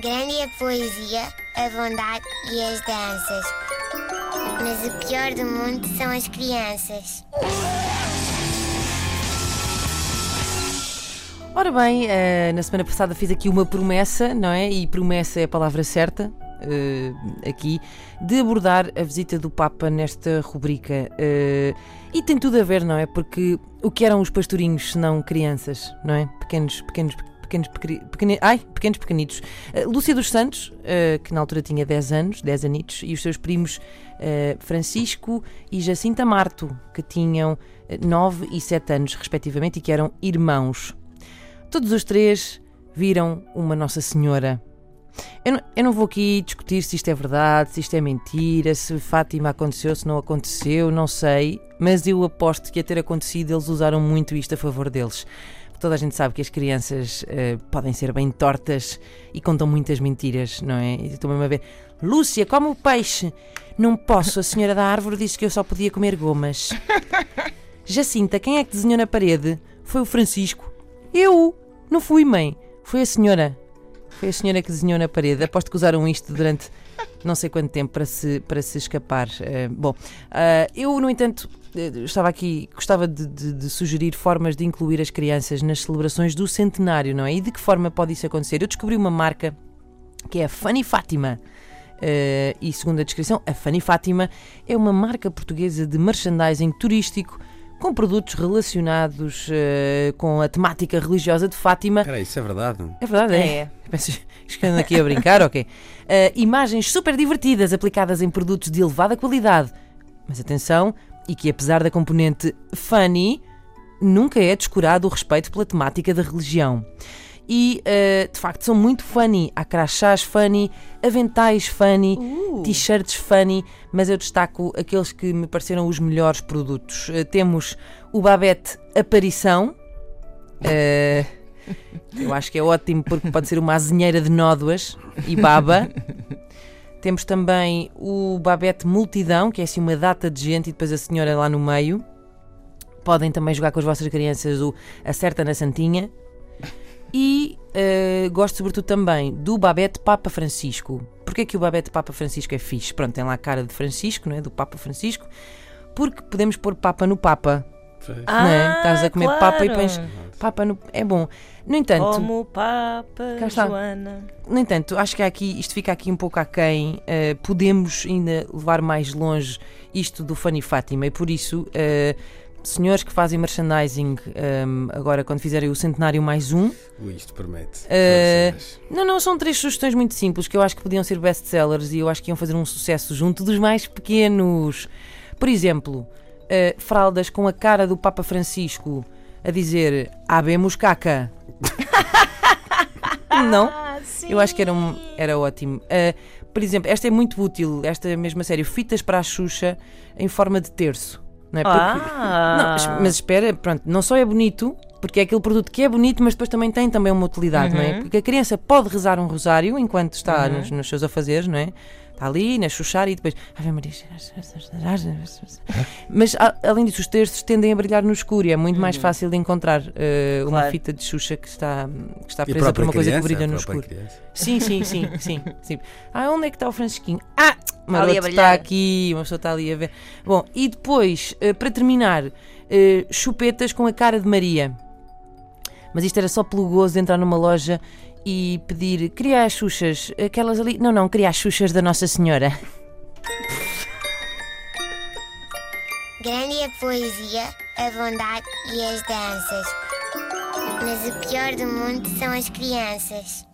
Grande é a poesia, a bondade e as danças. Mas o pior do mundo são as crianças. Ora bem, eh, na semana passada fiz aqui uma promessa, não é? E promessa é a palavra certa. eh, aqui de abordar a visita do Papa nesta rubrica eh, e tem tudo a ver, não é? Porque o que eram os pastorinhos se não crianças, não é? Pequenos, pequenos, pequenos, pequeni- ai, pequenos pequenitos. Eh, Lúcia dos Santos, eh, que na altura tinha 10 anos, 10 anitos, e os seus primos eh, Francisco e Jacinta Marto, que tinham eh, 9 e 7 anos, respectivamente, e que eram irmãos. Todos os três viram uma Nossa Senhora. Eu não, eu não vou aqui discutir se isto é verdade, se isto é mentira, se Fátima aconteceu, se não aconteceu, não sei, mas eu aposto que a ter acontecido eles usaram muito isto a favor deles. Toda a gente sabe que as crianças eh, podem ser bem tortas e contam muitas mentiras, não é? E Estou mesmo a ver. Lúcia, come o peixe. Não posso, a senhora da árvore disse que eu só podia comer gomas. Jacinta, quem é que desenhou na parede? Foi o Francisco. Eu! Não fui, mãe. Foi a senhora. Foi a senhora que desenhou na parede. Aposto que usaram isto durante não sei quanto tempo para se, para se escapar. Eh, bom, ah, eu, no entanto, eh, estava aqui, gostava de, de- de sugerir formas de incluir as crianças nas celebrações do centenário, não é? E de que forma pode isso acontecer? Eu descobri uma marca que é a Fanny Fátima. Eh, e segundo a descrição, a Fanny Fátima é uma marca portuguesa de merchandising turístico com produtos relacionados eh, com a temática religiosa de Fátima. Espera aí, isso é verdade? É verdade, é. Penso que andam aqui a brincar, ok. Eh, imagens super divertidas aplicadas em produtos de elevada qualidade. Mas atenção, e que apesar da componente funny, nunca é descurado o respeito pela temática da religião. E eh, de facto são muito funny. Há crachás funny, aventais funny, t-shirts funny, mas eu destaco aqueles que me pareceram os melhores produtos. Eh, temos o Babette Aparição. eh, eu acho que é ótimo porque pode ser uma azinheira de nódoas e baba. Temos também o Babette Multidão, que é assim uma data de gente e depois a senhora lá no meio. Podem também jogar com as vossas crianças o Acerta na Santinha. E eh, gosto sobretudo também do Babette Papa Francisco. Porquê que o Babette Papa Francisco é fixe? Pronto, tem lá a cara de Francisco, não é? do Papa Francisco. Porque podemos pôr Papa no Papa. Pois. não é? Estás a comer papa e claro. pões Papa no. É bom. No entanto, Como Papa. Joana. no entanto, acho que aqui, isto fica aqui um pouco aquém. eh, podemos ainda levar mais longe isto do Fanny Fátima e por isso, eh, senhores que fazem merchandising ehm, agora quando fizerem o centenário mais um, Ui, isto promete. Coisas. não, não, são três sugestões muito simples que eu acho que podiam ser best-sellers e eu acho que iam fazer um sucesso junto dos mais pequenos. Por exemplo, eh, fraldas com a cara do Papa Francisco a dizer Habemos caca. não? Ah. Eu acho que era, um- era ótimo. Uh, por exemplo, esta é muito útil, esta mesma série, fitas para a Xuxa em forma de terço. Não é? Porque- Ah. Não, mas espera, pronto, não só é bonito, porque é aquele produto que é bonito, mas depois também tem também uma utilidade, não é? Porque a criança pode rezar um rosário enquanto está nos, nos seus afazeres, não é? Está ali, na chuchar e depois. Ave Maria. Mas a- além disso, os terços tendem a brilhar no escuro e é muito mais fácil de encontrar uh, uma Claro. fita de Xuxa que está, que está presa por uma coisa que criança, brilha no escuro. criança. Sim, sim, sim, sim, sim. Ah, onde é que está o Francisquinho? Ah, maroto está aqui, uma pessoa está ali a ver. Bom, e depois, eh, para terminar, eh, chupetas com a cara de Maria. Mas isto era só pelo gozo de entrar numa loja e pedir, queria as xuxas, aquelas ali. Não, não, queria as xuxas da Nossa Senhora. Grande é a poesia, a bondade e as danças. Mas o pior do mundo são as crianças.